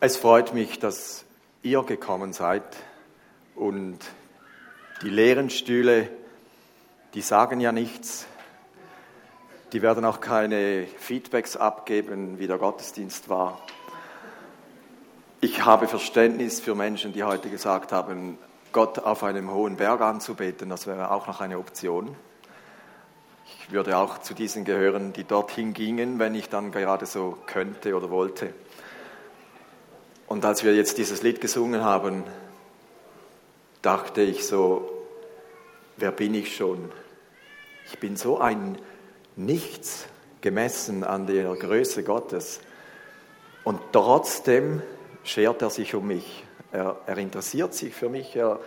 Es freut mich, dass ihr gekommen seid und die leeren Stühle, die sagen ja nichts. Die werden auch keine Feedbacks abgeben, wie der Gottesdienst war. Ich habe Verständnis für Menschen, die heute gesagt haben, Gott auf einem hohen Berg anzubeten, das wäre auch noch eine Option. Ich würde auch zu diesen gehören, die dorthin gingen, wenn ich dann gerade so könnte oder wollte. Und als wir jetzt dieses Lied gesungen haben, dachte ich so, wer bin ich schon? Ich bin so ein Nichts gemessen an der Größe Gottes. Und trotzdem schert er sich um mich. Er, er interessiert sich für mich. Er,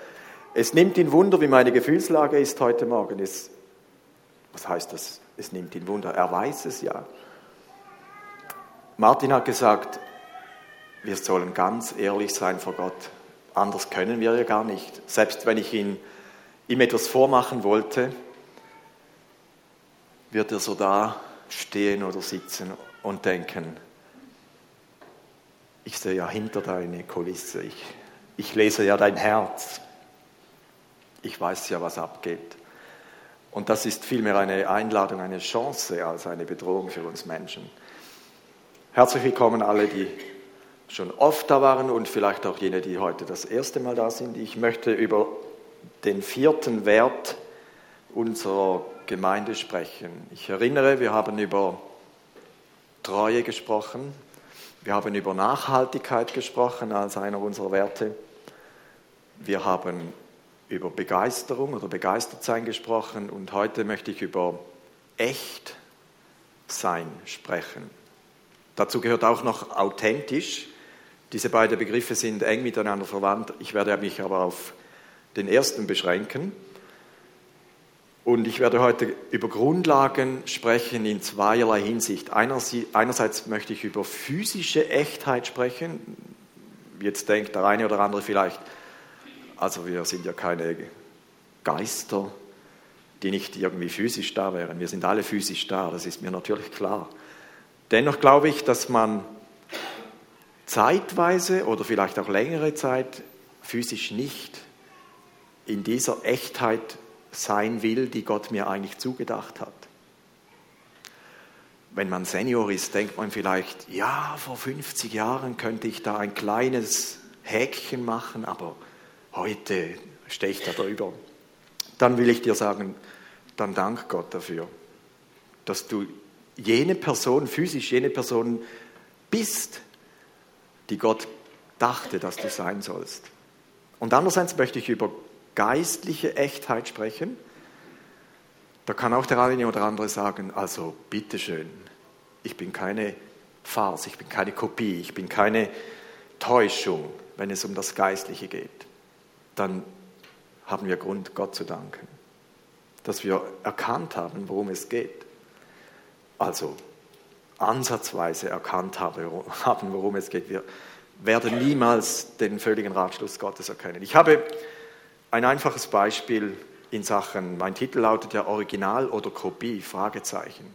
es nimmt ihn Wunder, wie meine Gefühlslage ist heute Morgen. Es, was heißt das? Es nimmt ihn Wunder. Er weiß es ja. Martin hat gesagt, wir sollen ganz ehrlich sein vor Gott. Anders können wir ja gar nicht. Selbst wenn ich ihn, ihm etwas vormachen wollte, wird er so da stehen oder sitzen und denken, ich sehe ja hinter deine Kulisse, ich, ich lese ja dein Herz, ich weiß ja, was abgeht. Und das ist vielmehr eine Einladung, eine Chance als eine Bedrohung für uns Menschen. Herzlich willkommen alle, die schon oft da waren und vielleicht auch jene, die heute das erste Mal da sind. Ich möchte über den vierten Wert unserer Gemeinde sprechen. Ich erinnere, wir haben über Treue gesprochen, wir haben über Nachhaltigkeit gesprochen als einer unserer Werte, wir haben über Begeisterung oder Begeistertsein gesprochen und heute möchte ich über echt sein sprechen. Dazu gehört auch noch authentisch. Diese beiden Begriffe sind eng miteinander verwandt. Ich werde mich aber auf den ersten beschränken. Und ich werde heute über Grundlagen sprechen in zweierlei Hinsicht. Einerseits möchte ich über physische Echtheit sprechen. Jetzt denkt der eine oder andere vielleicht, also wir sind ja keine Geister, die nicht irgendwie physisch da wären. Wir sind alle physisch da, das ist mir natürlich klar. Dennoch glaube ich, dass man zeitweise oder vielleicht auch längere Zeit physisch nicht in dieser Echtheit sein will, die Gott mir eigentlich zugedacht hat. Wenn man Senior ist, denkt man vielleicht, ja, vor 50 Jahren könnte ich da ein kleines Häkchen machen, aber heute stehe ich da drüber. Dann will ich dir sagen, dann dank Gott dafür, dass du jene Person, physisch jene Person bist, die Gott dachte, dass du sein sollst. Und andererseits möchte ich über geistliche Echtheit sprechen. Da kann auch der eine oder andere sagen, also bitteschön, ich bin keine Farce, ich bin keine Kopie, ich bin keine Täuschung, wenn es um das Geistliche geht. Dann haben wir Grund, Gott zu danken, dass wir erkannt haben, worum es geht. Also ansatzweise erkannt haben, worum es geht. Wir werden niemals den völligen Ratschluss Gottes erkennen. Ich habe ein einfaches Beispiel in Sachen, mein Titel lautet ja Original oder Kopie, Fragezeichen.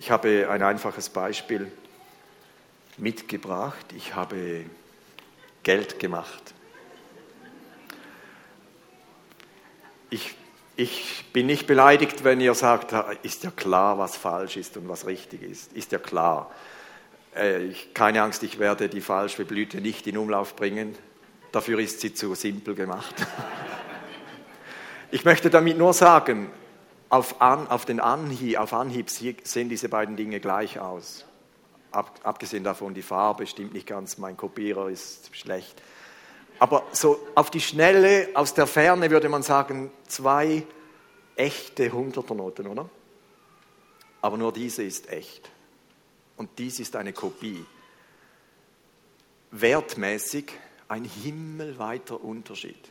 Ich habe ein einfaches Beispiel mitgebracht. Ich habe Geld gemacht. Ich ich bin nicht beleidigt, wenn ihr sagt, ist ja klar, was falsch ist und was richtig ist. Ist ja klar. Äh, ich, keine Angst, ich werde die falsche Blüte nicht in Umlauf bringen. Dafür ist sie zu simpel gemacht. Ich möchte damit nur sagen, auf, an, auf den Anhieb, auf Anhieb sehen diese beiden Dinge gleich aus. Ab, abgesehen davon, die Farbe stimmt nicht ganz, mein Kopierer ist schlecht. Aber so auf die Schnelle, aus der Ferne würde man sagen, zwei echte Hunderternoten, oder? Aber nur diese ist echt. Und dies ist eine Kopie. Wertmäßig ein himmelweiter Unterschied.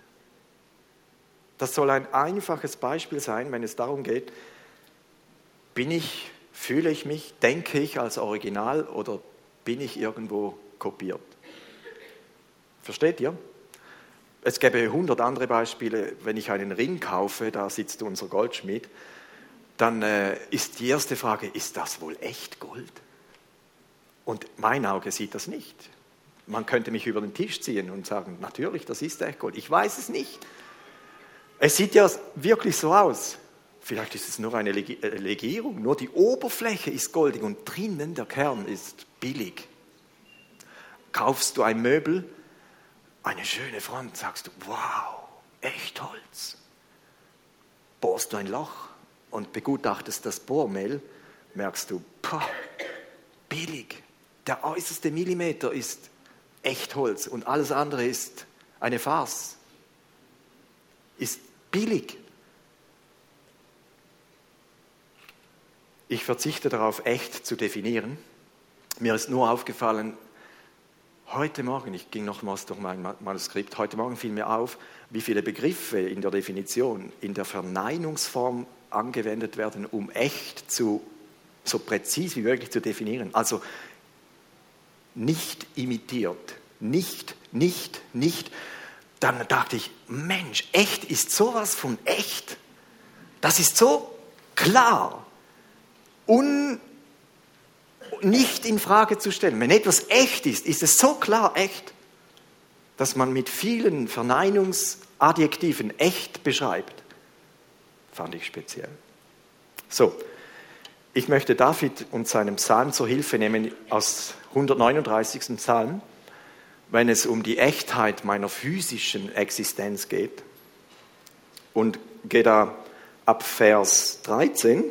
Das soll ein einfaches Beispiel sein, wenn es darum geht, bin ich, fühle ich mich, denke ich als Original oder bin ich irgendwo kopiert? Versteht ihr? Es gäbe hundert andere Beispiele. Wenn ich einen Ring kaufe, da sitzt unser Goldschmied, dann äh, ist die erste Frage, ist das wohl echt Gold? Und mein Auge sieht das nicht. Man könnte mich über den Tisch ziehen und sagen, natürlich, das ist Echtgold. Ich weiß es nicht. Es sieht ja wirklich so aus. Vielleicht ist es nur eine äh, Legierung, nur die Oberfläche ist goldig und drinnen der Kern ist billig. Kaufst du ein Möbel, eine schöne Front, sagst du, wow, echt Holz. Bohrst du ein Loch und begutachtest das Bohrmehl, merkst du, pah, billig. Der äußerste Millimeter ist echt Holz und alles andere ist eine Farce. Ist billig. Ich verzichte darauf, echt zu definieren. Mir ist nur aufgefallen, heute Morgen, ich ging nochmals durch mein Manuskript, heute Morgen fiel mir auf, wie viele Begriffe in der Definition in der Verneinungsform angewendet werden, um echt zu, so präzise wie möglich zu definieren. Also nicht imitiert, nicht, nicht, nicht. Dann dachte ich, Mensch, echt ist sowas von echt. Das ist so klar un, nicht in Frage zu stellen. Wenn etwas echt ist, ist es so klar echt, dass man mit vielen Verneinungsadjektiven echt beschreibt. Fand ich speziell. So, ich möchte David und seinem Psalm zur Hilfe nehmen aus 139. Psalm, wenn es um die Echtheit meiner physischen Existenz geht. Und gehe da ab Vers 13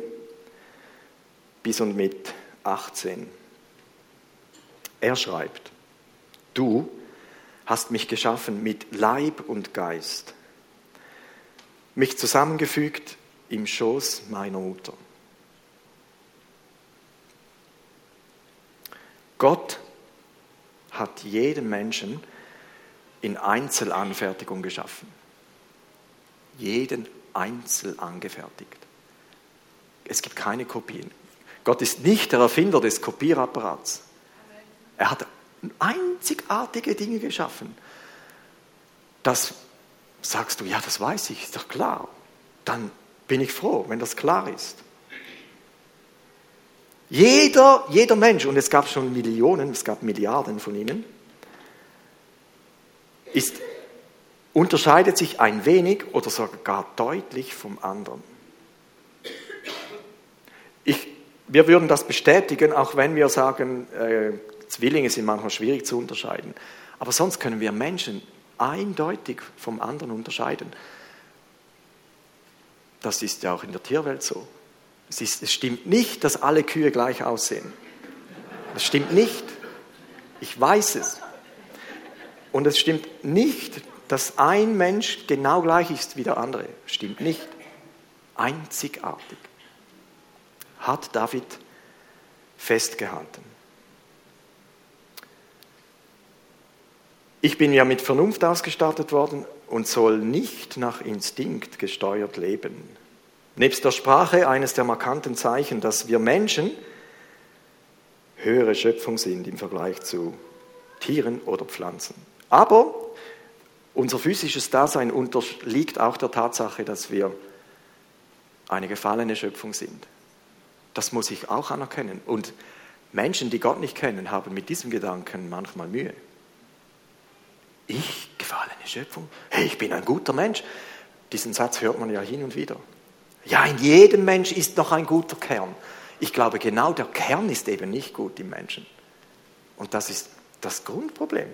bis und mit 18. Er schreibt, du hast mich geschaffen mit Leib und Geist, mich zusammengefügt im Schoß meiner Mutter. Gott hat jeden Menschen in Einzelanfertigung geschaffen. Jeden einzeln angefertigt. Es gibt keine Kopien. Gott ist nicht der Erfinder des Kopierapparats. Er hat einzigartige Dinge geschaffen. Das sagst du, ja, das weiß ich, ist doch klar. Dann bin ich froh, wenn das klar ist. Jeder, jeder Mensch, und es gab schon Millionen, es gab Milliarden von ihnen, ist, unterscheidet sich ein wenig oder sogar deutlich vom anderen. Ich wir würden das bestätigen, auch wenn wir sagen, äh, Zwillinge sind manchmal schwierig zu unterscheiden. Aber sonst können wir Menschen eindeutig vom anderen unterscheiden. Das ist ja auch in der Tierwelt so. Es, ist, es stimmt nicht, dass alle Kühe gleich aussehen. Das stimmt nicht. Ich weiß es. Und es stimmt nicht, dass ein Mensch genau gleich ist wie der andere. Stimmt nicht. Einzigartig hat David festgehalten. Ich bin ja mit Vernunft ausgestattet worden und soll nicht nach Instinkt gesteuert leben. Nebst der Sprache eines der markanten Zeichen, dass wir Menschen höhere Schöpfung sind im Vergleich zu Tieren oder Pflanzen. Aber unser physisches Dasein unterliegt auch der Tatsache, dass wir eine gefallene Schöpfung sind. Das muss ich auch anerkennen. Und Menschen, die Gott nicht kennen, haben mit diesem Gedanken manchmal Mühe. Ich, gefallene Schöpfung, hey, ich bin ein guter Mensch. Diesen Satz hört man ja hin und wieder. Ja, in jedem Mensch ist noch ein guter Kern. Ich glaube, genau der Kern ist eben nicht gut im Menschen. Und das ist das Grundproblem.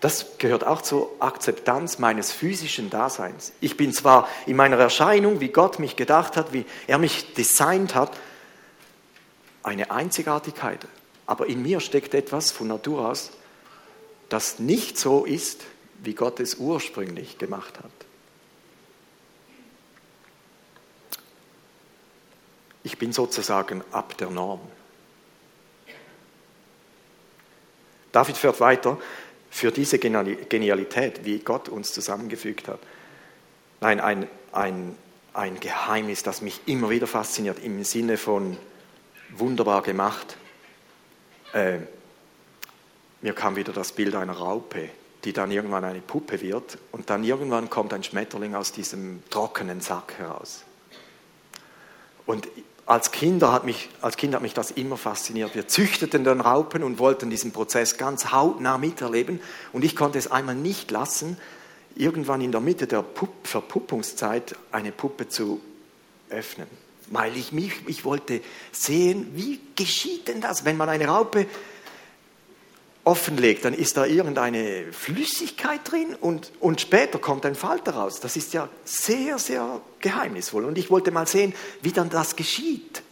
Das gehört auch zur Akzeptanz meines physischen Daseins. Ich bin zwar in meiner Erscheinung, wie Gott mich gedacht hat, wie er mich designt hat, eine Einzigartigkeit. Aber in mir steckt etwas von Natur aus, das nicht so ist, wie Gott es ursprünglich gemacht hat. Ich bin sozusagen ab der Norm. David fährt weiter, für diese Genialität, wie Gott uns zusammengefügt hat. Nein, ein, ein, ein Geheimnis, das mich immer wieder fasziniert im Sinne von wunderbar gemacht. Äh, mir kam wieder das Bild einer Raupe, die dann irgendwann eine Puppe wird und dann irgendwann kommt ein Schmetterling aus diesem trockenen Sack heraus. Und als, Kinder hat mich, als Kind hat mich das immer fasziniert. Wir züchteten dann Raupen und wollten diesen Prozess ganz hautnah miterleben. Und ich konnte es einmal nicht lassen, irgendwann in der Mitte der Pupp Verpuppungszeit eine Puppe zu öffnen. Weil ich, mich, ich wollte sehen, wie geschieht denn das, wenn man eine Raupe offenlegt, dann ist da irgendeine Flüssigkeit drin und, und später kommt ein Falter raus. Das ist ja sehr, sehr geheimnisvoll. Und ich wollte mal sehen, wie dann das geschieht.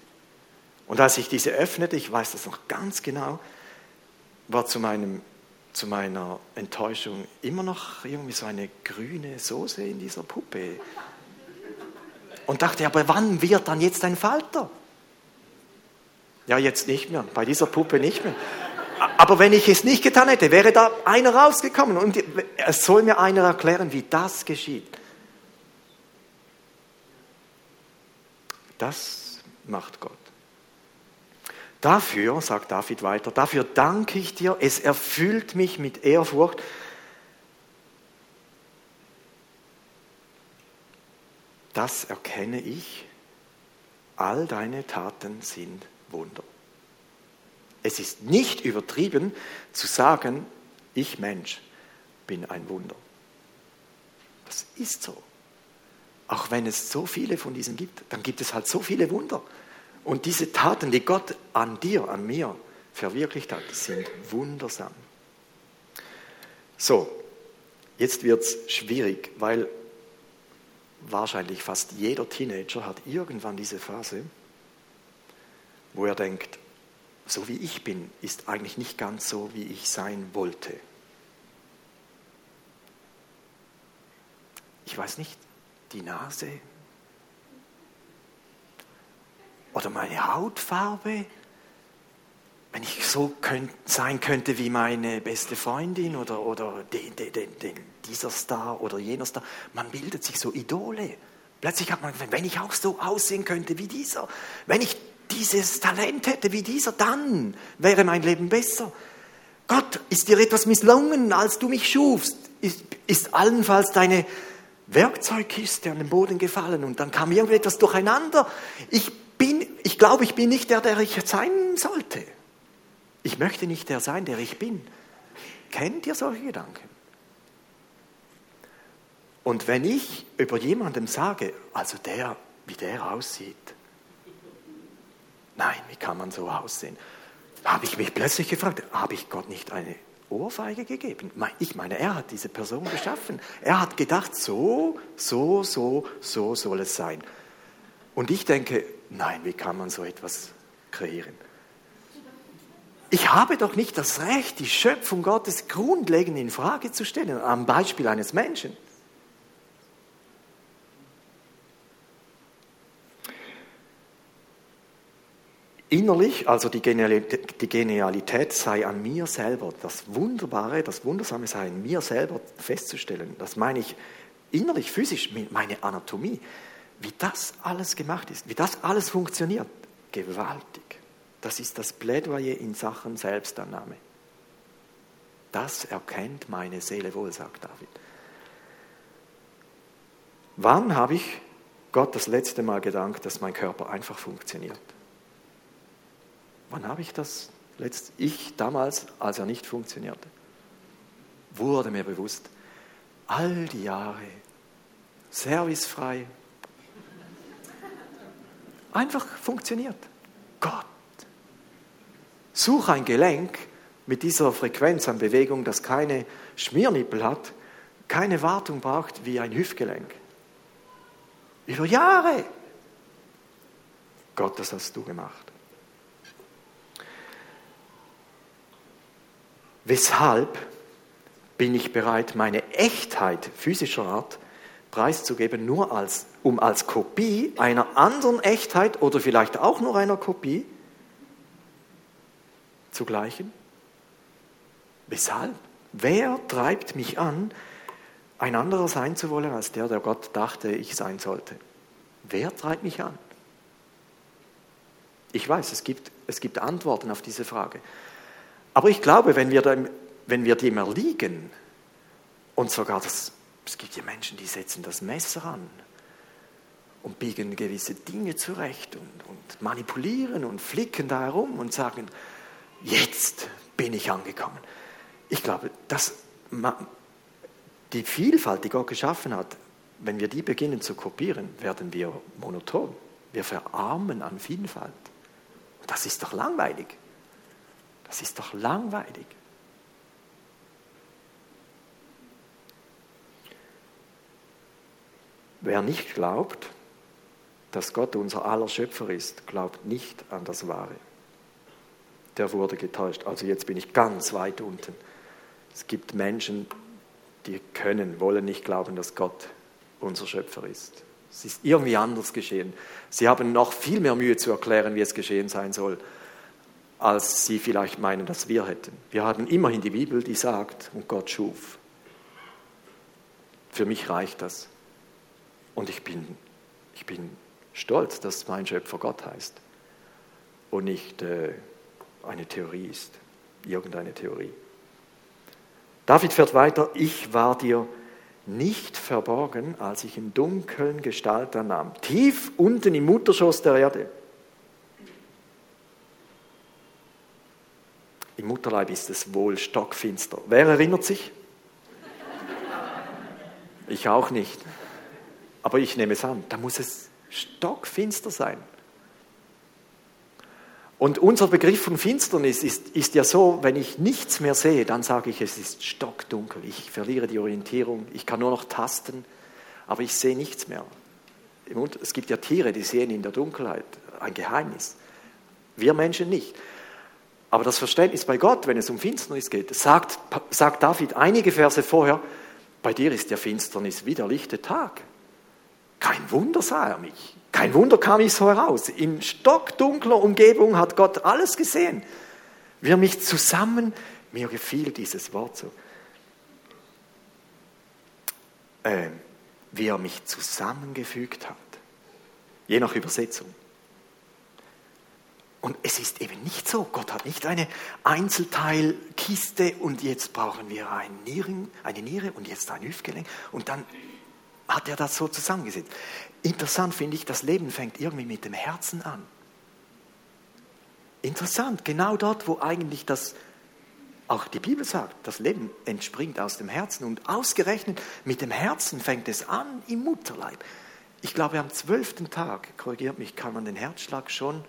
Und als ich diese öffnete, ich weiß das noch ganz genau, war zu, meinem, zu meiner Enttäuschung immer noch irgendwie so eine grüne Soße in dieser Puppe. Und dachte, aber wann wird dann jetzt ein Falter? Ja, jetzt nicht mehr, bei dieser Puppe nicht mehr. Aber wenn ich es nicht getan hätte, wäre da einer rausgekommen und es soll mir einer erklären, wie das geschieht. Das macht Gott. Dafür, sagt David weiter, dafür danke ich dir, es erfüllt mich mit Ehrfurcht. Das erkenne ich, all deine Taten sind Wunder. Es ist nicht übertrieben zu sagen, ich Mensch bin ein Wunder. Das ist so. Auch wenn es so viele von diesen gibt, dann gibt es halt so viele Wunder. Und diese Taten, die Gott an dir, an mir verwirklicht hat, sind wundersam. So, jetzt wird es schwierig, weil wahrscheinlich fast jeder Teenager hat irgendwann diese Phase, wo er denkt, so wie ich bin, ist eigentlich nicht ganz so, wie ich sein wollte. Ich weiß nicht, die Nase oder meine Hautfarbe, wenn ich so könnt, sein könnte wie meine beste Freundin oder, oder den, den, den, dieser Star oder jener Star, man bildet sich so Idole. Plötzlich hat man, wenn ich auch so aussehen könnte wie dieser, wenn ich dieses Talent hätte wie dieser, dann wäre mein Leben besser. Gott, ist dir etwas misslungen, als du mich schufst? Ist, ist allenfalls deine Werkzeugkiste an den Boden gefallen und dann kam irgendetwas durcheinander. Ich bin, ich glaube, ich bin nicht der, der ich sein sollte. Ich möchte nicht der sein, der ich bin. Kennt ihr solche Gedanken? Und wenn ich über jemandem sage, also der, wie der aussieht, Nein, wie kann man so aussehen? Habe ich mich plötzlich gefragt, habe ich Gott nicht eine Ohrfeige gegeben? Ich meine, er hat diese Person geschaffen. Er hat gedacht, so, so, so, so soll es sein. Und ich denke, nein, wie kann man so etwas kreieren? Ich habe doch nicht das Recht, die Schöpfung Gottes grundlegend in Frage zu stellen, am Beispiel eines Menschen. Innerlich, also die Genialität, die Genialität sei an mir selber, das Wunderbare, das Wundersame sei an mir selber festzustellen. Das meine ich innerlich, physisch, meine Anatomie. Wie das alles gemacht ist, wie das alles funktioniert, gewaltig. Das ist das Plädoyer in Sachen Selbstannahme. Das erkennt meine Seele wohl, sagt David. Wann habe ich Gott das letzte Mal gedankt, dass mein Körper einfach funktioniert? Wann habe ich das letzt, ich damals, als er nicht funktionierte, wurde mir bewusst, all die Jahre, servicefrei, einfach funktioniert. Gott. Such ein Gelenk mit dieser Frequenz an Bewegung, das keine Schmiernippel hat, keine Wartung braucht wie ein Hüftgelenk. Über Jahre. Gott, das hast du gemacht. Weshalb bin ich bereit, meine Echtheit physischer Art preiszugeben, nur als, um als Kopie einer anderen Echtheit oder vielleicht auch nur einer Kopie zu gleichen? Weshalb? Wer treibt mich an, ein anderer sein zu wollen als der, der Gott dachte, ich sein sollte? Wer treibt mich an? Ich weiß, es gibt, es gibt Antworten auf diese Frage. Aber ich glaube, wenn wir, dem, wenn wir dem erliegen und sogar das, es gibt ja Menschen, die setzen das Messer an und biegen gewisse Dinge zurecht und, und manipulieren und flicken da herum und sagen, jetzt bin ich angekommen. Ich glaube, dass die Vielfalt, die Gott geschaffen hat, wenn wir die beginnen zu kopieren, werden wir monoton. Wir verarmen an Vielfalt. Das ist doch langweilig. Das ist doch langweilig. Wer nicht glaubt, dass Gott unser aller Schöpfer ist, glaubt nicht an das Wahre. Der wurde getäuscht. Also jetzt bin ich ganz weit unten. Es gibt Menschen, die können, wollen nicht glauben, dass Gott unser Schöpfer ist. Es ist irgendwie anders geschehen. Sie haben noch viel mehr Mühe zu erklären, wie es geschehen sein soll, als sie vielleicht meinen, dass wir hätten. Wir haben immerhin die Bibel, die sagt, und Gott schuf. Für mich reicht das. Und ich bin, ich bin stolz, dass mein Schöpfer Gott heißt und nicht äh, eine Theorie ist, irgendeine Theorie. David fährt weiter, ich war dir nicht verborgen, als ich in dunkeln Gestalt annahm, tief unten im Mutterschoß der Erde. Im Mutterleib ist es wohl stockfinster. Wer erinnert sich? Ich auch nicht. Aber ich nehme es an, da muss es stockfinster sein. Und unser Begriff von Finsternis ist, ist ja so, wenn ich nichts mehr sehe, dann sage ich, es ist stockdunkel, ich verliere die Orientierung, ich kann nur noch tasten, aber ich sehe nichts mehr. Es gibt ja Tiere, die sehen in der Dunkelheit ein Geheimnis. Wir Menschen nicht. Aber das Verständnis bei Gott, wenn es um Finsternis geht, sagt, sagt David einige Verse vorher, bei dir ist ja Finsternis wie der lichte Tag. Kein Wunder sah er mich. Kein Wunder kam ich so heraus. In stockdunkler Umgebung hat Gott alles gesehen. Wir mich zusammen, mir gefiel dieses Wort so, äh, wie er mich zusammengefügt hat. Je nach Übersetzung. Und es ist eben nicht so. Gott hat nicht eine Einzelteilkiste und jetzt brauchen wir eine Niere, eine Niere und jetzt ein Hüftgelenk und dann hat er das so zusammengesetzt. Interessant finde ich, das Leben fängt irgendwie mit dem Herzen an. Interessant, genau dort, wo eigentlich das, auch die Bibel sagt, das Leben entspringt aus dem Herzen und ausgerechnet mit dem Herzen fängt es an im Mutterleib. Ich glaube, am zwölften Tag, korrigiert mich, kann man den Herzschlag schon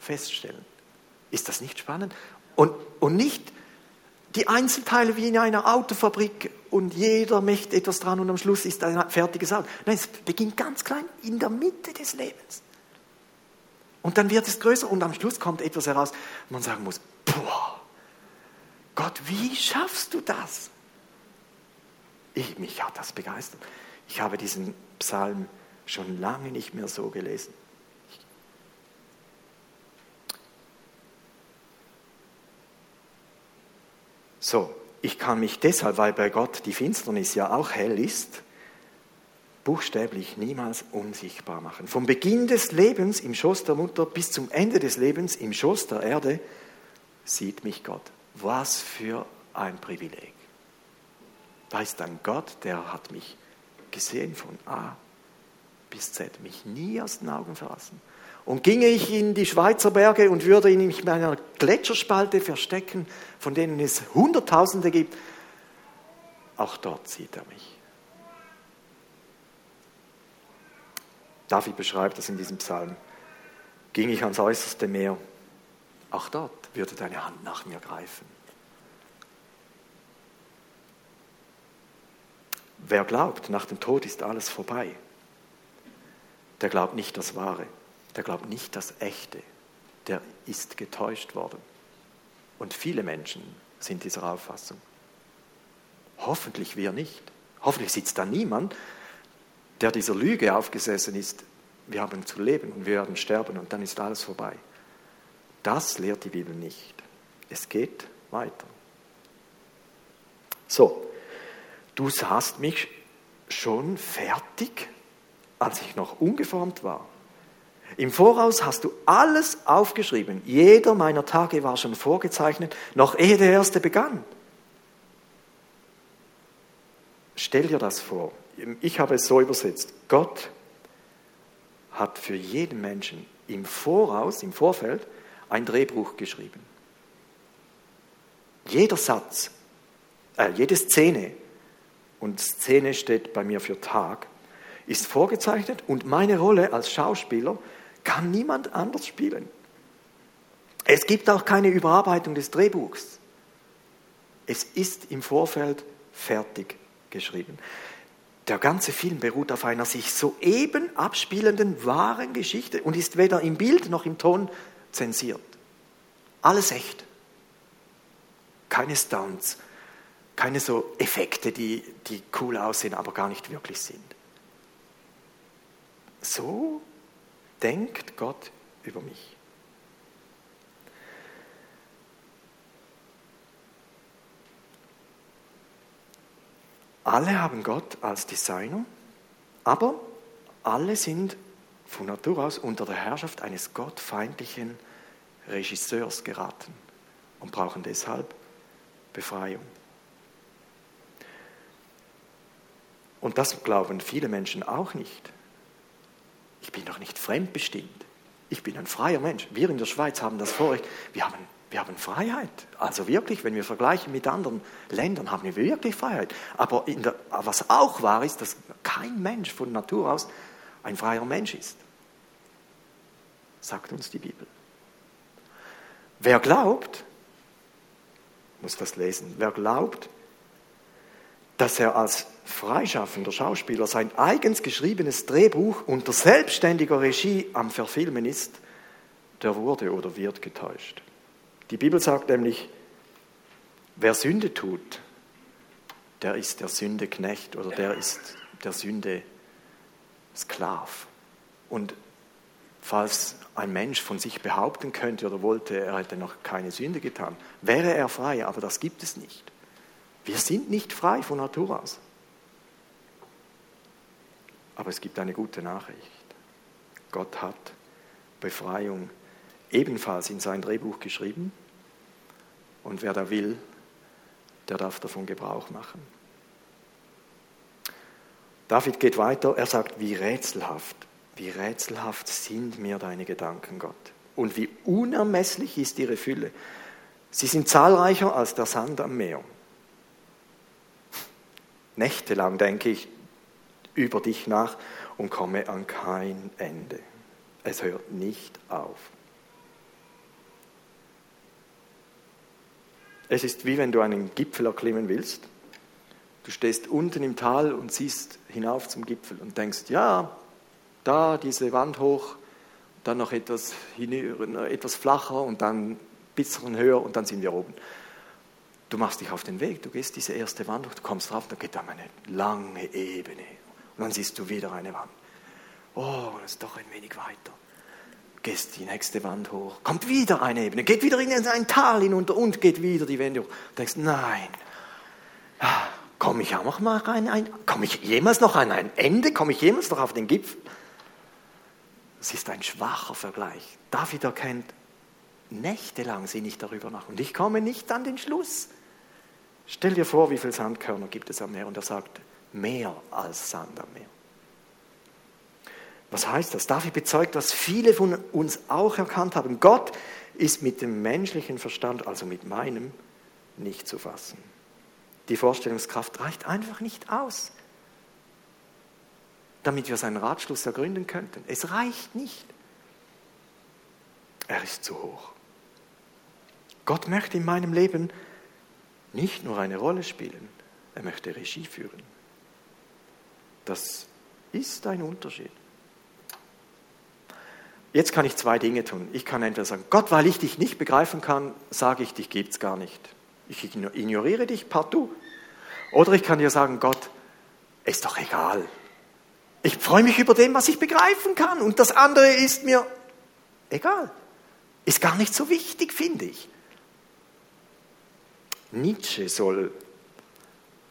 feststellen. Ist das nicht spannend? Und, und nicht die Einzelteile wie in einer Autofabrik und jeder möchte etwas dran und am Schluss ist ein fertiges Auto. Nein, es beginnt ganz klein in der Mitte des Lebens. Und dann wird es größer und am Schluss kommt etwas heraus, wo man sagen muss, boah, Gott, wie schaffst du das? Ich, mich hat das begeistert. Ich habe diesen Psalm schon lange nicht mehr so gelesen. So, ich kann mich deshalb, weil bei Gott die Finsternis ja auch hell ist, buchstäblich niemals unsichtbar machen. Vom Beginn des Lebens im Schoß der Mutter bis zum Ende des Lebens im Schoß der Erde sieht mich Gott. Was für ein Privileg. Da ist ein Gott, der hat mich gesehen von A bis Z, mich nie aus den Augen verlassen. Und ginge ich in die Schweizer Berge und würde ihn in einer Gletscherspalte verstecken, von denen es Hunderttausende gibt, auch dort sieht er mich. David beschreibt das in diesem Psalm. Ging ich ans äußerste Meer, auch dort würde deine Hand nach mir greifen. Wer glaubt, nach dem Tod ist alles vorbei, der glaubt nicht das Wahre der glaubt nicht das Echte, der ist getäuscht worden. Und viele Menschen sind dieser Auffassung. Hoffentlich wir nicht. Hoffentlich sitzt da niemand, der dieser Lüge aufgesessen ist, wir haben zu leben und wir werden sterben und dann ist alles vorbei. Das lehrt die Bibel nicht. Es geht weiter. So, du sahst mich schon fertig, als ich noch ungeformt war. Im Voraus hast du alles aufgeschrieben. Jeder meiner Tage war schon vorgezeichnet, noch ehe der erste begann. Stell dir das vor. Ich habe es so übersetzt. Gott hat für jeden Menschen im Voraus, im Vorfeld, ein Drehbuch geschrieben. Jeder Satz, äh, jede Szene, und Szene steht bei mir für Tag, ist vorgezeichnet und meine Rolle als Schauspieler kann niemand anders spielen. Es gibt auch keine Überarbeitung des Drehbuchs. Es ist im Vorfeld fertig geschrieben. Der ganze Film beruht auf einer sich soeben abspielenden wahren Geschichte und ist weder im Bild noch im Ton zensiert. Alles echt. Keine Stunts, keine so Effekte, die, die cool aussehen, aber gar nicht wirklich sind. So denkt Gott über mich. Alle haben Gott als Designer, aber alle sind von Natur aus unter der Herrschaft eines gottfeindlichen Regisseurs geraten und brauchen deshalb Befreiung. Und das glauben viele Menschen auch nicht. Ich bin doch nicht fremdbestimmt. Ich bin ein freier Mensch. Wir in der Schweiz haben das Vorrecht. Wir haben, wir haben Freiheit. Also wirklich, wenn wir vergleichen mit anderen Ländern, haben wir wirklich Freiheit. Aber der, was auch wahr ist, dass kein Mensch von Natur aus ein freier Mensch ist. Sagt uns die Bibel. Wer glaubt, muss das lesen, wer glaubt, dass er als freischaffender Schauspieler sein eigens geschriebenes Drehbuch unter selbstständiger Regie am Verfilmen ist, der wurde oder wird getäuscht. Die Bibel sagt nämlich, wer Sünde tut, der ist der Sünde Knecht oder der ist der Sünde Sklav. Und falls ein Mensch von sich behaupten könnte oder wollte, er hätte noch keine Sünde getan, wäre er frei, aber das gibt es nicht. Wir sind nicht frei von Natur aus. Aber es gibt eine gute Nachricht. Gott hat Befreiung ebenfalls in sein Drehbuch geschrieben. Und wer da will, der darf davon Gebrauch machen. David geht weiter, er sagt, wie rätselhaft, wie rätselhaft sind mir deine Gedanken, Gott. Und wie unermesslich ist ihre Fülle. Sie sind zahlreicher als der Sand am Meer. Nächtelang denke ich über dich nach und komme an kein Ende. Es hört nicht auf. Es ist wie wenn du einen Gipfel erklimmen willst. Du stehst unten im Tal und siehst hinauf zum Gipfel und denkst, ja, da diese Wand hoch, dann noch etwas, etwas flacher und dann ein bisschen höher und dann sind wir oben. Du machst dich auf den Weg, du gehst diese erste Wand hoch, du kommst drauf, da geht da eine lange Ebene und dann siehst du wieder eine Wand. Oh, das ist doch ein wenig weiter. Gehst die nächste Wand hoch, kommt wieder eine Ebene, geht wieder in ein Tal hinunter und geht wieder die Wände hoch. Du denkst, nein, ah, komme ich auch noch mal rein? Ein, komme ich jemals noch an ein Ende? Komme ich jemals noch auf den Gipfel? Das ist ein schwacher Vergleich. David erkennt, nächtelang sinne ich darüber nach und ich komme nicht an den Schluss. Stell dir vor, wie viele Sandkörner gibt es am Meer und er sagt, mehr als Sand am Meer. Was heißt das? David bezeugt, was viele von uns auch erkannt haben. Gott ist mit dem menschlichen Verstand, also mit meinem, nicht zu fassen. Die Vorstellungskraft reicht einfach nicht aus, damit wir seinen Ratschluss ergründen könnten. Es reicht nicht. Er ist zu hoch. Gott möchte in meinem Leben nicht nur eine Rolle spielen, er möchte Regie führen. Das ist ein Unterschied. Jetzt kann ich zwei Dinge tun. Ich kann entweder sagen, Gott, weil ich dich nicht begreifen kann, sage ich, dich gibt es gar nicht. Ich ignoriere dich partout. Oder ich kann dir sagen, Gott, ist doch egal. Ich freue mich über dem, was ich begreifen kann. Und das andere ist mir egal. Ist gar nicht so wichtig, finde ich. Nietzsche soll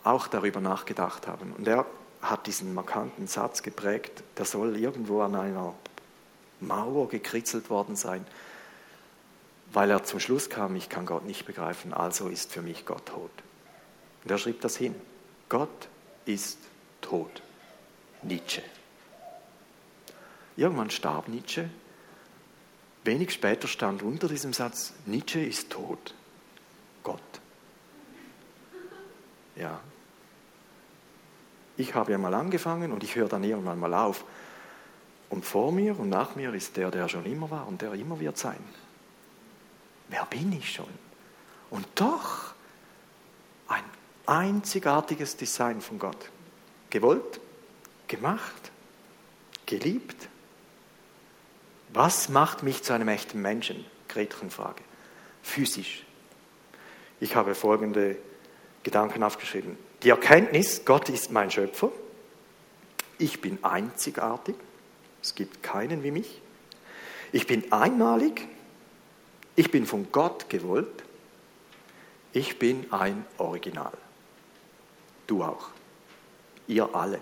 auch darüber nachgedacht haben. Und er hat diesen markanten Satz geprägt, der soll irgendwo an einer Mauer gekritzelt worden sein, weil er zum Schluss kam, ich kann Gott nicht begreifen, also ist für mich Gott tot. Und er schrieb das hin. Gott ist tot. Nietzsche. Irgendwann starb Nietzsche. Wenig später stand unter diesem Satz, Nietzsche ist tot. Gott. Ja. Ich habe ja mal angefangen und ich höre dann irgendwann mal auf. Und vor mir und nach mir ist der, der schon immer war und der immer wird sein. Wer bin ich schon? Und doch ein einzigartiges Design von Gott. Gewollt, gemacht, geliebt. Was macht mich zu einem echten Menschen? Gretchenfrage. Physisch. Ich habe folgende Gedanken aufgeschrieben. Die Erkenntnis, Gott ist mein Schöpfer. Ich bin einzigartig. Es gibt keinen wie mich. Ich bin einmalig. Ich bin von Gott gewollt. Ich bin ein Original. Du auch. Ihr alle.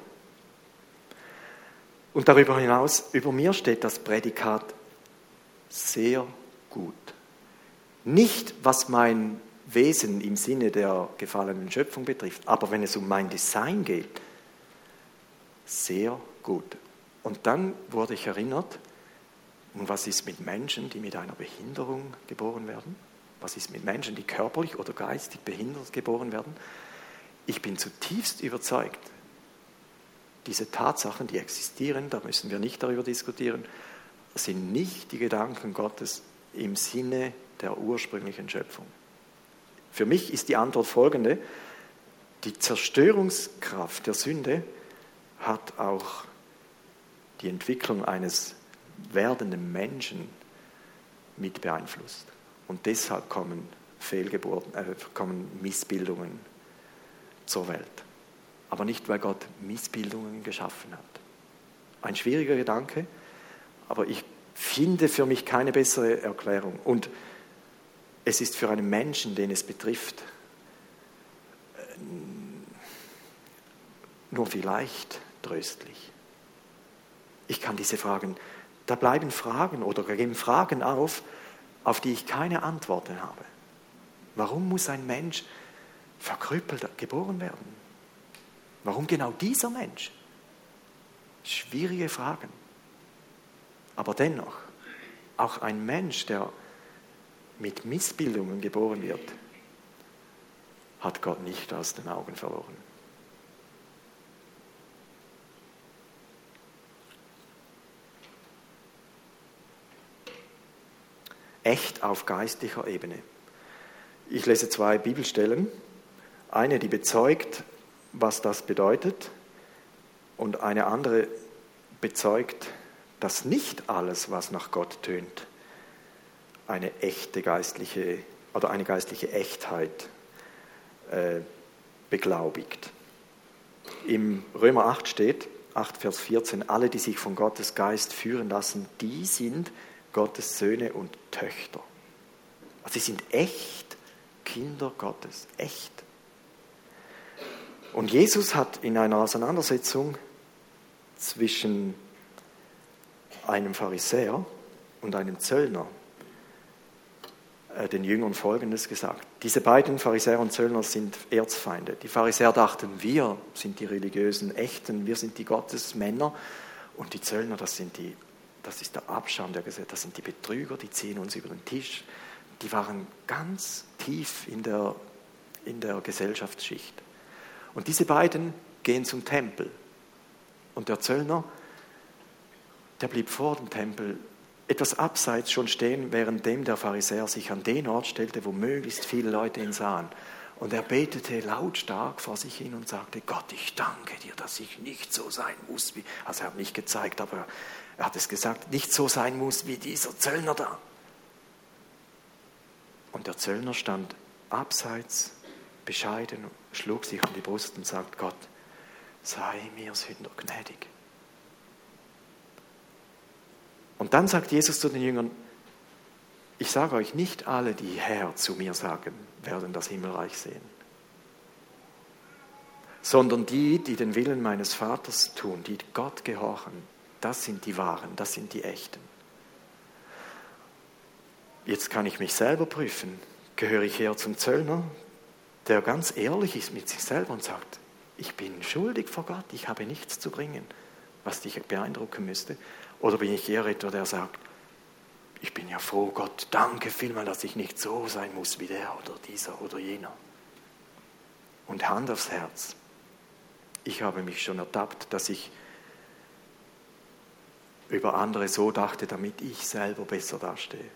Und darüber hinaus, über mir steht das Prädikat sehr gut. Nicht, was mein Wesen im Sinne der gefallenen Schöpfung betrifft, aber wenn es um mein Design geht, sehr gut. Und dann wurde ich erinnert, und was ist mit Menschen, die mit einer Behinderung geboren werden? Was ist mit Menschen, die körperlich oder geistig behindert geboren werden? Ich bin zutiefst überzeugt, diese Tatsachen, die existieren, da müssen wir nicht darüber diskutieren, sind nicht die Gedanken Gottes im Sinne der ursprünglichen Schöpfung. Für mich ist die Antwort folgende. Die Zerstörungskraft der Sünde hat auch die Entwicklung eines werdenden Menschen mit beeinflusst. Und deshalb kommen Fehlgeburten, äh, kommen Missbildungen zur Welt. Aber nicht, weil Gott Missbildungen geschaffen hat. Ein schwieriger Gedanke, aber ich finde für mich keine bessere Erklärung. Und es ist für einen Menschen, den es betrifft, äh, nur vielleicht tröstlich. Ich kann diese Fragen, da bleiben Fragen oder geben Fragen auf, auf die ich keine Antworten habe. Warum muss ein Mensch verkrüppelt geboren werden? Warum genau dieser Mensch? Schwierige Fragen. Aber dennoch, auch ein Mensch, der mit Missbildungen geboren wird, hat Gott nicht aus den Augen verloren. Echt auf geistlicher Ebene. Ich lese zwei Bibelstellen. Eine, die bezeugt, was das bedeutet, und eine andere bezeugt, dass nicht alles, was nach Gott tönt, eine echte geistliche oder eine geistliche Echtheit äh, beglaubigt. Im Römer 8 steht, 8 Vers 14, alle, die sich von Gottes Geist führen lassen, die sind Gottes Söhne und Töchter. Also sie sind echt Kinder Gottes, echt. Und Jesus hat in einer Auseinandersetzung zwischen einem Pharisäer und einem Zöllner den Jüngern Folgendes gesagt. Diese beiden Pharisäer und Zöllner sind Erzfeinde. Die Pharisäer dachten, wir sind die religiösen Echten, wir sind die Gottesmänner und die Zöllner, das, sind die, das ist der Abschaum der Gesellschaft, das sind die Betrüger, die ziehen uns über den Tisch. Die waren ganz tief in der, in der Gesellschaftsschicht. Und diese beiden gehen zum Tempel. Und der Zöllner, der blieb vor dem Tempel etwas abseits schon stehen, währenddem der Pharisäer sich an den Ort stellte, wo möglichst viele Leute ihn sahen. Und er betete lautstark vor sich hin und sagte, Gott, ich danke dir, dass ich nicht so sein muss wie, also er hat nicht gezeigt, aber er hat es gesagt, nicht so sein muss wie dieser Zöllner da. Und der Zöllner stand abseits, bescheiden, schlug sich an die Brust und sagt, Gott, sei mir Sünder gnädig. Und dann sagt Jesus zu den Jüngern, ich sage euch, nicht alle, die Herr zu mir sagen, werden das Himmelreich sehen, sondern die, die den Willen meines Vaters tun, die Gott gehorchen, das sind die Wahren, das sind die Echten. Jetzt kann ich mich selber prüfen. Gehöre ich eher zum Zöllner, der ganz ehrlich ist mit sich selber und sagt, ich bin schuldig vor Gott, ich habe nichts zu bringen, was dich beeindrucken müsste. Oder bin ich eher etwa, der sagt, ich bin ja froh, Gott, danke vielmal, dass ich nicht so sein muss wie der oder dieser oder jener. Und Hand aufs Herz. Ich habe mich schon ertappt, dass ich über andere so dachte, damit ich selber besser dastehe.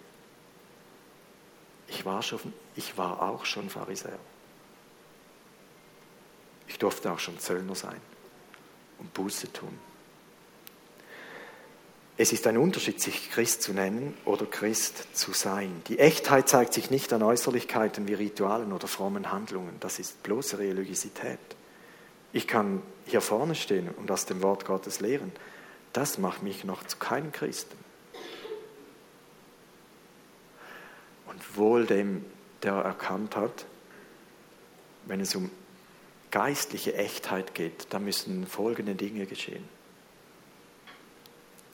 Ich war, schon, ich war auch schon Pharisäer. Ich durfte auch schon Zöllner sein und Buße tun. Es ist ein Unterschied, sich Christ zu nennen oder Christ zu sein. Die Echtheit zeigt sich nicht an Äußerlichkeiten wie Ritualen oder frommen Handlungen. Das ist bloße Religiosität. Ich kann hier vorne stehen und aus dem Wort Gottes lehren. Das macht mich noch zu keinem Christen. Und wohl dem, der erkannt hat, wenn es um geistliche Echtheit geht, da müssen folgende Dinge geschehen.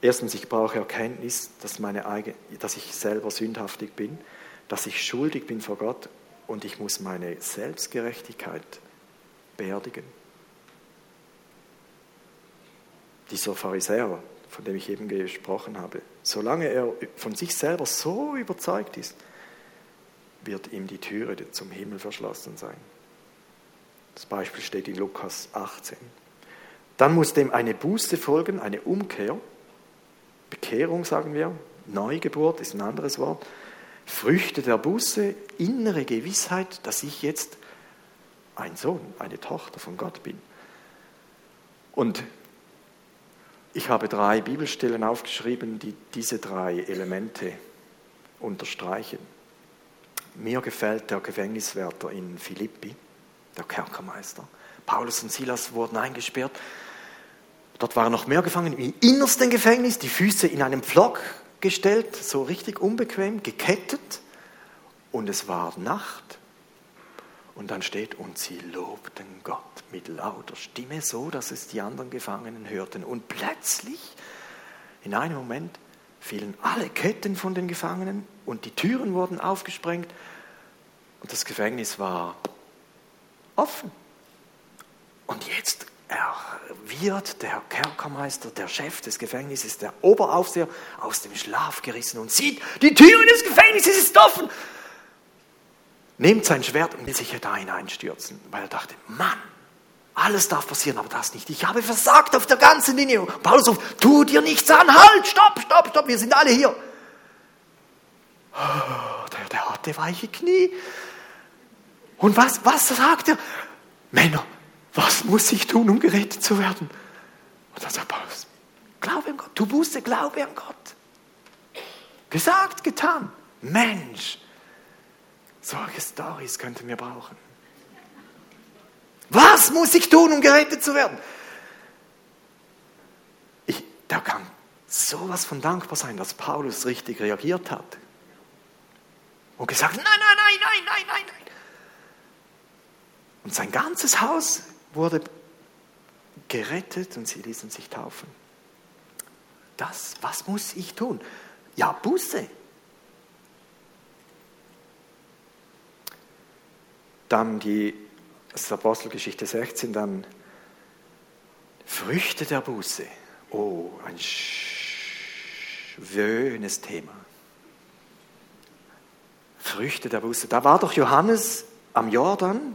Erstens, ich brauche Erkenntnis, dass, meine eigene, dass ich selber sündhaftig bin, dass ich schuldig bin vor Gott und ich muss meine Selbstgerechtigkeit beerdigen. Dieser Pharisäer, von dem ich eben gesprochen habe, solange er von sich selber so überzeugt ist, wird ihm die Türe zum Himmel verschlossen sein. Das Beispiel steht in Lukas 18. Dann muss dem eine Buße folgen, eine Umkehr Bekehrung sagen wir, Neugeburt ist ein anderes Wort, Früchte der Buße, innere Gewissheit, dass ich jetzt ein Sohn, eine Tochter von Gott bin. Und ich habe drei Bibelstellen aufgeschrieben, die diese drei Elemente unterstreichen. Mir gefällt der Gefängniswärter in Philippi, der Kerkermeister. Paulus und Silas wurden eingesperrt Dort waren noch mehr Gefangene im innersten Gefängnis, die Füße in einem Pflock gestellt, so richtig unbequem, gekettet. Und es war Nacht. Und dann steht, und sie lobten Gott mit lauter Stimme, so dass es die anderen Gefangenen hörten. Und plötzlich, in einem Moment, fielen alle Ketten von den Gefangenen und die Türen wurden aufgesprengt und das Gefängnis war offen. Wird der Kerkermeister, der Chef des Gefängnisses, der Oberaufseher aus dem Schlaf gerissen und sieht, die Tür des Gefängnisses ist offen. Nimmt sein Schwert und will sich da hineinstürzen, weil er dachte, Mann, alles darf passieren, aber das nicht. Ich habe versagt auf der ganzen Linie. Paulus ruft, tu dir nichts an, halt, stopp, stopp, stopp, wir sind alle hier. Oh, der, der hatte weiche Knie. Und was, was sagt er? Männer, was muss ich tun, um gerettet zu werden? Und dann sagt Paulus, glaube an Gott, du Buße, glaube an Gott. Gesagt, getan. Mensch, solche Stories könnten wir brauchen. Was muss ich tun, um gerettet zu werden? Ich, da kann sowas von dankbar sein, dass Paulus richtig reagiert hat. Und gesagt, nein, nein, nein, nein, nein, nein, nein. Und sein ganzes Haus wurde gerettet und sie ließen sich taufen. Das, was muss ich tun? Ja, Buße. Dann die das ist Apostelgeschichte 16, dann Früchte der Buße. Oh, ein schönes Thema. Früchte der Buße. Da war doch Johannes am Jordan,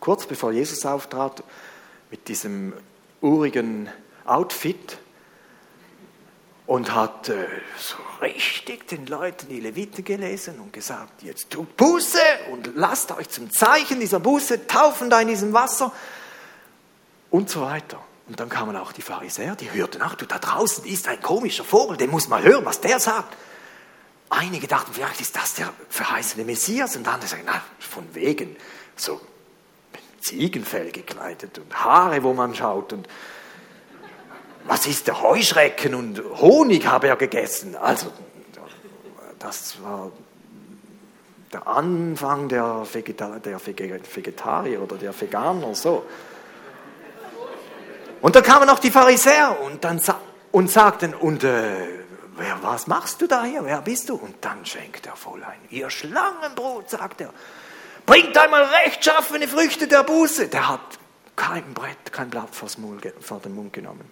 kurz bevor Jesus auftrat, mit diesem urigen Outfit und hat äh, so richtig den Leuten die Leviten gelesen und gesagt, jetzt tut Buße und lasst euch zum Zeichen dieser Buße taufen da in diesem Wasser und so weiter. Und dann kamen auch die Pharisäer, die hörten, ach du, da draußen ist ein komischer Vogel, den muss man hören, was der sagt. Einige dachten, vielleicht ist das der verheißene Messias und andere sagen, na, von wegen, so Ziegenfell gekleidet und Haare, wo man schaut und was ist der Heuschrecken und Honig habe er gegessen. Also das war der Anfang der, Vegeta der Vegetarier oder der Veganer so. Und dann kamen auch die Pharisäer und, dann sa und sagten, und äh, wer, was machst du da hier, wer bist du? Und dann schenkt er voll ein. Ihr Schlangenbrot, sagt er. Bringt einmal rechtschaffene Früchte der Buße. Der hat kein Brett, kein Blatt vor den Mund genommen.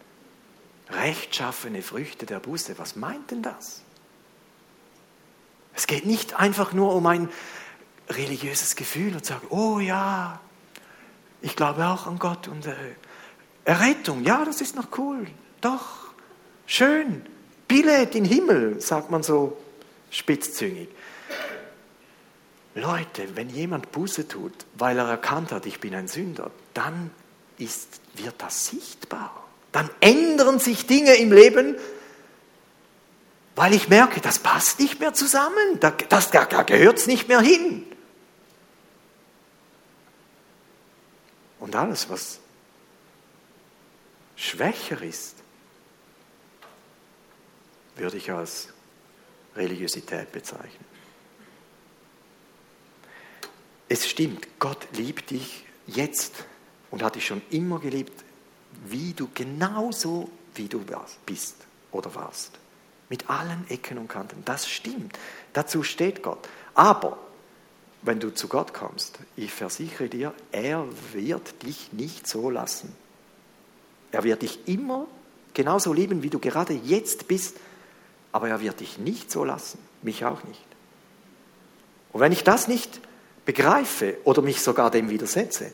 Rechtschaffene Früchte der Buße. Was meint denn das? Es geht nicht einfach nur um ein religiöses Gefühl und sagen, oh ja, ich glaube auch an Gott und äh, Errettung, ja, das ist noch cool, doch, schön, Billett in Himmel, sagt man so spitzzüngig. Leute, wenn jemand Buße tut, weil er erkannt hat, ich bin ein Sünder, dann ist, wird das sichtbar. Dann ändern sich Dinge im Leben, weil ich merke, das passt nicht mehr zusammen, da, das, da, da gehört es nicht mehr hin. Und alles, was schwächer ist, würde ich als Religiosität bezeichnen. Es stimmt, Gott liebt dich jetzt und hat dich schon immer geliebt, wie du genauso wie du bist oder warst. Mit allen Ecken und Kanten. Das stimmt. Dazu steht Gott. Aber wenn du zu Gott kommst, ich versichere dir, er wird dich nicht so lassen. Er wird dich immer genauso lieben, wie du gerade jetzt bist, aber er wird dich nicht so lassen, mich auch nicht. Und wenn ich das nicht begreife oder mich sogar dem widersetze,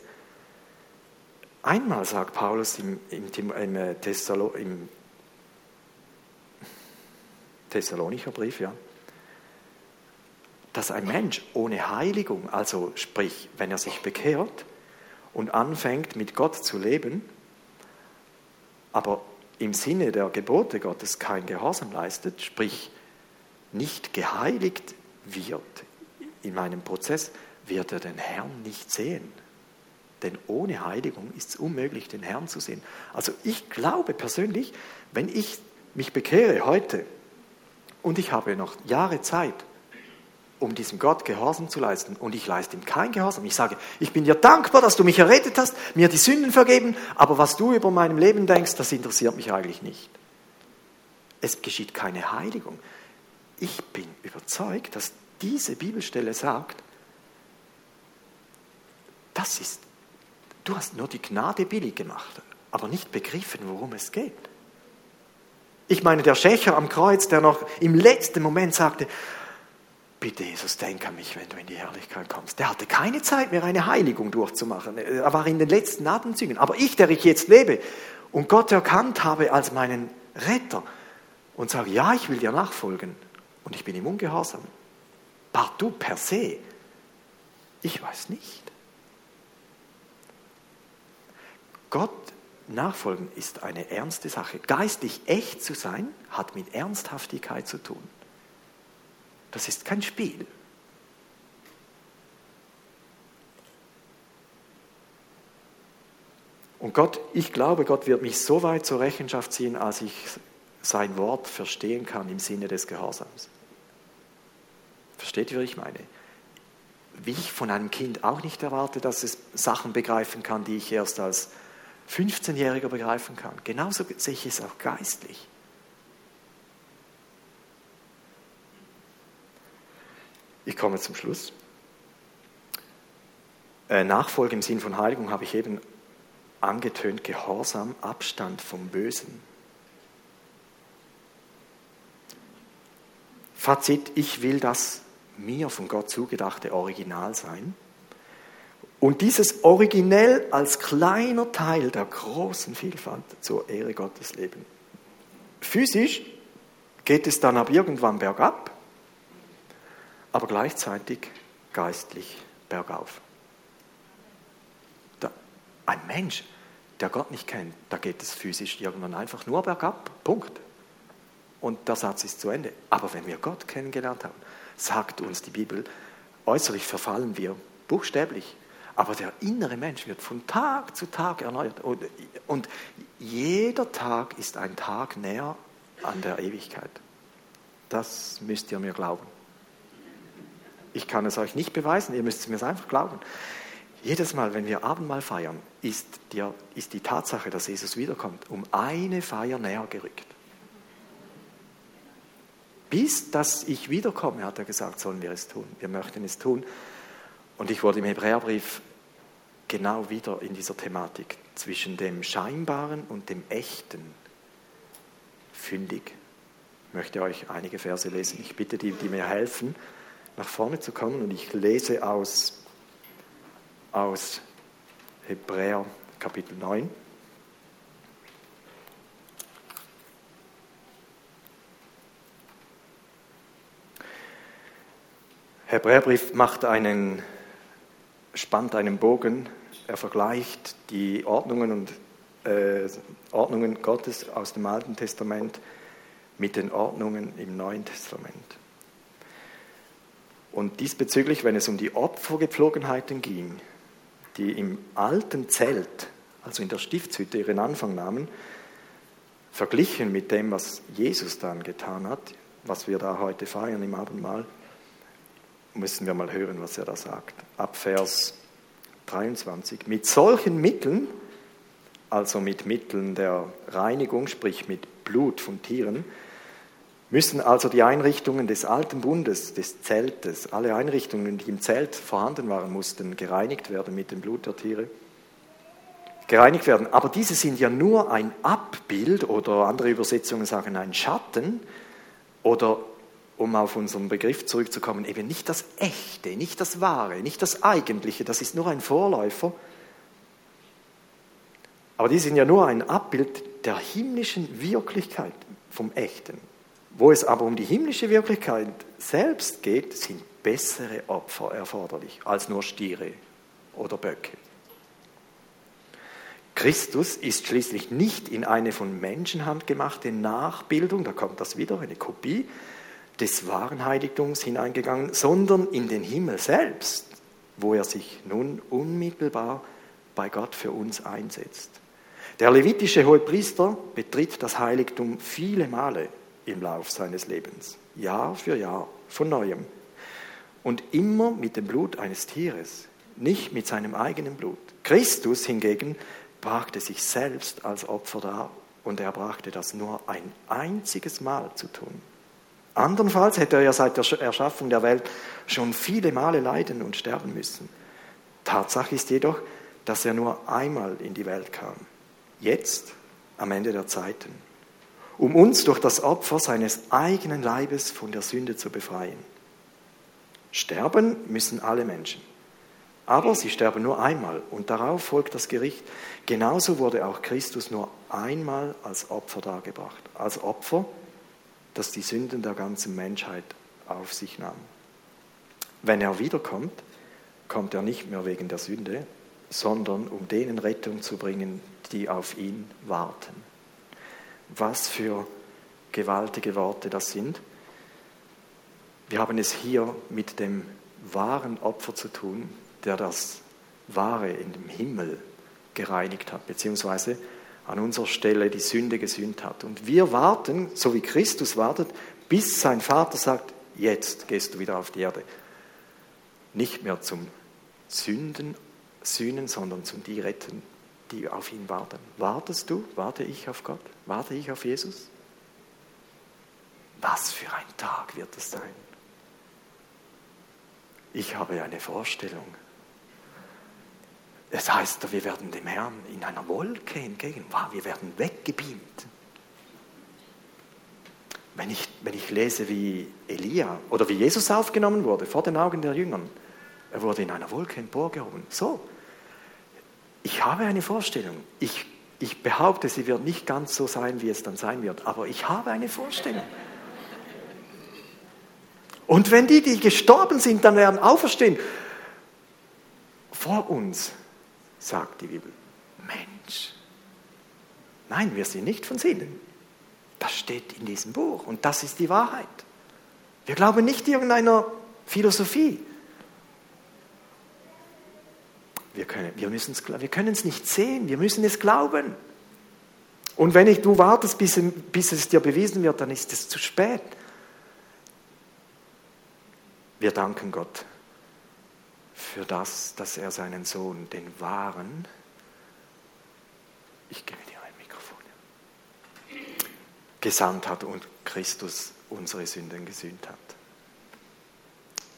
einmal sagt Paulus im, im, im, äh, Thessalo, im Thessalonicher Brief, ja, dass ein Mensch ohne Heiligung, also sprich, wenn er sich bekehrt und anfängt mit Gott zu leben, aber im Sinne der Gebote Gottes kein Gehorsam leistet, sprich nicht geheiligt wird in meinem Prozess, wird er den Herrn nicht sehen. Denn ohne Heiligung ist es unmöglich, den Herrn zu sehen. Also ich glaube persönlich, wenn ich mich bekehre heute und ich habe noch Jahre Zeit, um diesem Gott Gehorsam zu leisten. Und ich leiste ihm kein Gehorsam. Ich sage, ich bin dir dankbar, dass du mich errettet hast, mir die Sünden vergeben, aber was du über meinem Leben denkst, das interessiert mich eigentlich nicht. Es geschieht keine Heiligung. Ich bin überzeugt, dass diese Bibelstelle sagt, das ist, du hast nur die Gnade billig gemacht, aber nicht begriffen, worum es geht. Ich meine, der Schächer am Kreuz, der noch im letzten Moment sagte, bitte Jesus, denk an mich, wenn du in die Herrlichkeit kommst. Der hatte keine Zeit mehr, eine Heiligung durchzumachen. Er war in den letzten Atemzügen. Aber ich, der ich jetzt lebe und Gott erkannt habe als meinen Retter und sage, ja, ich will dir nachfolgen und ich bin ihm ungehorsam. Partout per se. Ich weiß nicht. Gott nachfolgen ist eine ernste Sache. Geistlich echt zu sein, hat mit Ernsthaftigkeit zu tun. Das ist kein Spiel. Und Gott, ich glaube, Gott wird mich so weit zur Rechenschaft ziehen, als ich sein Wort verstehen kann im Sinne des Gehorsams. Versteht ihr, was ich meine? Wie ich von einem Kind auch nicht erwarte, dass es Sachen begreifen kann, die ich erst als 15-Jähriger begreifen kann. Genauso sehe ich es auch geistlich. Ich komme zum Schluss. Äh, Nachfolge im Sinn von Heiligung habe ich eben angetönt, Gehorsam, Abstand vom Bösen. Fazit, ich will das mir von Gott zugedachte Original sein. Und dieses Originell als kleiner Teil der großen Vielfalt zur Ehre Gottes leben. Physisch geht es dann ab irgendwann bergab aber gleichzeitig geistlich bergauf. Da, ein Mensch, der Gott nicht kennt, da geht es physisch irgendwann einfach nur bergab. Punkt. Und der Satz ist zu Ende. Aber wenn wir Gott kennengelernt haben, sagt uns die Bibel, äußerlich verfallen wir buchstäblich. Aber der innere Mensch wird von Tag zu Tag erneuert. Und, und jeder Tag ist ein Tag näher an der Ewigkeit. Das müsst ihr mir glauben. Ich kann es euch nicht beweisen, ihr müsst es mir einfach glauben. Jedes Mal, wenn wir Abendmahl feiern, ist die, ist die Tatsache, dass Jesus wiederkommt, um eine Feier näher gerückt. Bis dass ich wiederkomme, hat er gesagt, sollen wir es tun. Wir möchten es tun. Und ich wurde im Hebräerbrief genau wieder in dieser Thematik zwischen dem Scheinbaren und dem Echten fündig. Ich möchte euch einige Verse lesen. Ich bitte die, die mir helfen, nach vorne zu kommen und ich lese aus, aus Hebräer Kapitel 9. Hebräerbrief macht einen, spannt einen Bogen, er vergleicht die Ordnungen und äh, Ordnungen Gottes aus dem Alten Testament mit den Ordnungen im Neuen Testament. Und diesbezüglich, wenn es um die Opfergepflogenheiten ging, die im alten Zelt, also in der Stiftshütte, ihren Anfang nahmen, verglichen mit dem, was Jesus dann getan hat, was wir da heute feiern im Abendmahl, müssen wir mal hören, was er da sagt. Ab Vers 23. Mit solchen Mitteln, also mit Mitteln der Reinigung, sprich mit Blut von Tieren, müssen also die Einrichtungen des alten Bundes, des Zeltes, alle Einrichtungen, die im Zelt vorhanden waren, mussten gereinigt werden mit dem Blut der Tiere. Gereinigt werden. Aber diese sind ja nur ein Abbild oder andere Übersetzungen sagen ein Schatten oder um auf unseren Begriff zurückzukommen, eben nicht das Echte, nicht das Wahre, nicht das Eigentliche, das ist nur ein Vorläufer. Aber die sind ja nur ein Abbild der himmlischen Wirklichkeit vom Echten. Wo es aber um die himmlische Wirklichkeit selbst geht, sind bessere Opfer erforderlich als nur Stiere oder Böcke. Christus ist schließlich nicht in eine von Menschenhand gemachte Nachbildung, da kommt das wieder, eine Kopie, des wahren Heiligtums hineingegangen, sondern in den Himmel selbst, wo er sich nun unmittelbar bei Gott für uns einsetzt. Der levitische Hohepriester betritt das Heiligtum viele Male im Lauf seines Lebens, Jahr für Jahr, von neuem. Und immer mit dem Blut eines Tieres, nicht mit seinem eigenen Blut. Christus hingegen brachte sich selbst als Opfer dar und er brachte das nur ein einziges Mal zu tun. Andernfalls hätte er ja seit der Erschaffung der Welt schon viele Male leiden und sterben müssen. Tatsache ist jedoch, dass er nur einmal in die Welt kam. Jetzt, am Ende der Zeiten. Um uns durch das Opfer seines eigenen Leibes von der Sünde zu befreien. Sterben müssen alle Menschen. Aber sie sterben nur einmal und darauf folgt das Gericht. Genauso wurde auch Christus nur einmal als Opfer dargebracht. Als Opfer das die Sünden der ganzen Menschheit auf sich nahm. Wenn er wiederkommt, kommt er nicht mehr wegen der Sünde, sondern um denen Rettung zu bringen, die auf ihn warten. Was für gewaltige Worte das sind. Wir haben es hier mit dem wahren Opfer zu tun, der das Wahre in dem Himmel gereinigt hat, beziehungsweise an unserer Stelle die Sünde gesühnt hat. Und wir warten, so wie Christus wartet, bis sein Vater sagt, jetzt gehst du wieder auf die Erde. Nicht mehr zum Sünden, Sühnen, sondern zum die retten, die auf ihn warten. Wartest du? Warte ich auf Gott? Warte ich auf Jesus? Was für ein Tag wird es sein? Ich habe eine Vorstellung. Das heißt, wir werden dem Herrn in einer Wolke entgegen. Wow, wir werden weggebeamt. Wenn ich, wenn ich lese, wie Elia oder wie Jesus aufgenommen wurde vor den Augen der Jüngern, er wurde in einer Wolke emporgehoben. So, ich habe eine Vorstellung. Ich, ich behaupte, sie wird nicht ganz so sein, wie es dann sein wird, aber ich habe eine Vorstellung. Und wenn die, die gestorben sind, dann werden auferstehen vor uns, sagt die Bibel. Mensch. Nein, wir sind nicht von Sinnen. Das steht in diesem Buch und das ist die Wahrheit. Wir glauben nicht irgendeiner Philosophie. Wir können wir wir es nicht sehen, wir müssen es glauben. Und wenn ich, du wartest, bis, bis es dir bewiesen wird, dann ist es zu spät. Wir danken Gott für das, dass er seinen Sohn, den wahren, ich gebe dir ein Mikrofon, gesandt hat und Christus unsere Sünden gesühnt hat.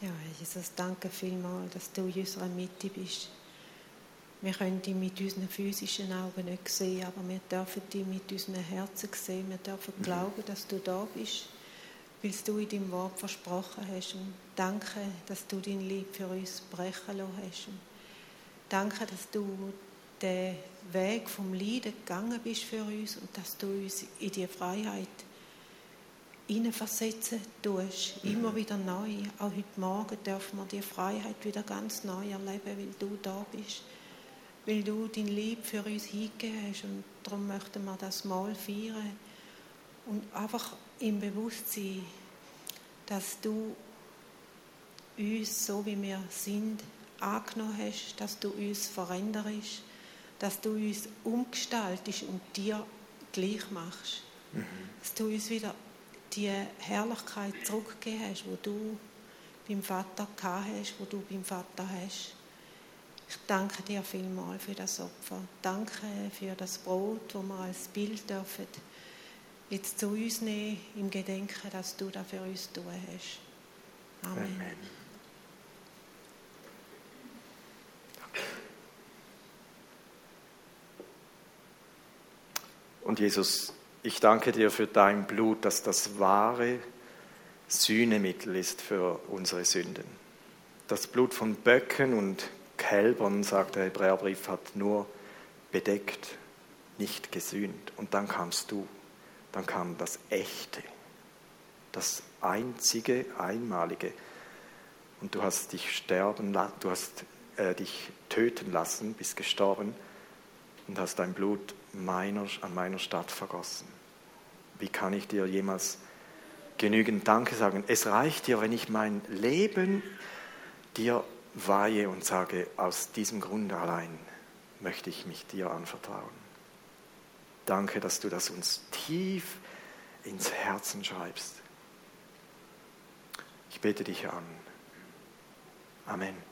Ja, Jesus, danke vielmals, dass du in unserer Mitte bist. Wir können ihn mit unseren physischen Augen nicht sehen, aber wir dürfen ihn mit unseren Herzen sehen. Wir dürfen mhm. glauben, dass du da bist, weil du in deinem Wort versprochen hast. Und danke, dass du dein Lieb für uns brechen lassen hast. Danke, dass du den Weg vom Leiden gegangen bist für uns und dass du uns in die Freiheit hineinversetzen tust, immer wieder neu. Auch heute Morgen dürfen wir die Freiheit wieder ganz neu erleben, weil du da bist, weil du dein Lieb für uns hingegeben hast und darum möchten wir das Mal feiern und einfach im Bewusstsein, dass du uns, so wie wir sind, angenommen hast, dass du uns veränderst, dass du uns umgestaltest und dir gleich machst. Mhm. Dass du uns wieder die Herrlichkeit zurückgegeben hast, wo du beim Vater gehabt hast, wo du beim Vater hast. Ich danke dir vielmals für das Opfer. Danke für das Brot, wo wir als Bild dürfen jetzt zu uns nehmen, im Gedenken, dass du das für uns tun hast. Amen. Amen. Und Jesus, ich danke dir für dein Blut, dass das wahre Sühnemittel ist für unsere Sünden. Das Blut von Böcken und Kälbern, sagt der Hebräerbrief, hat nur bedeckt, nicht gesühnt. Und dann kamst du, dann kam das Echte, das einzige, einmalige. Und du hast dich sterben, du hast äh, dich töten lassen, bist gestorben und hast dein Blut meiner, an meiner Stadt vergossen. Wie kann ich dir jemals genügend Danke sagen? Es reicht dir, wenn ich mein Leben dir weihe und sage, aus diesem Grund allein möchte ich mich dir anvertrauen. Danke, dass du das uns tief ins Herzen schreibst. Ich bete dich an. Amen.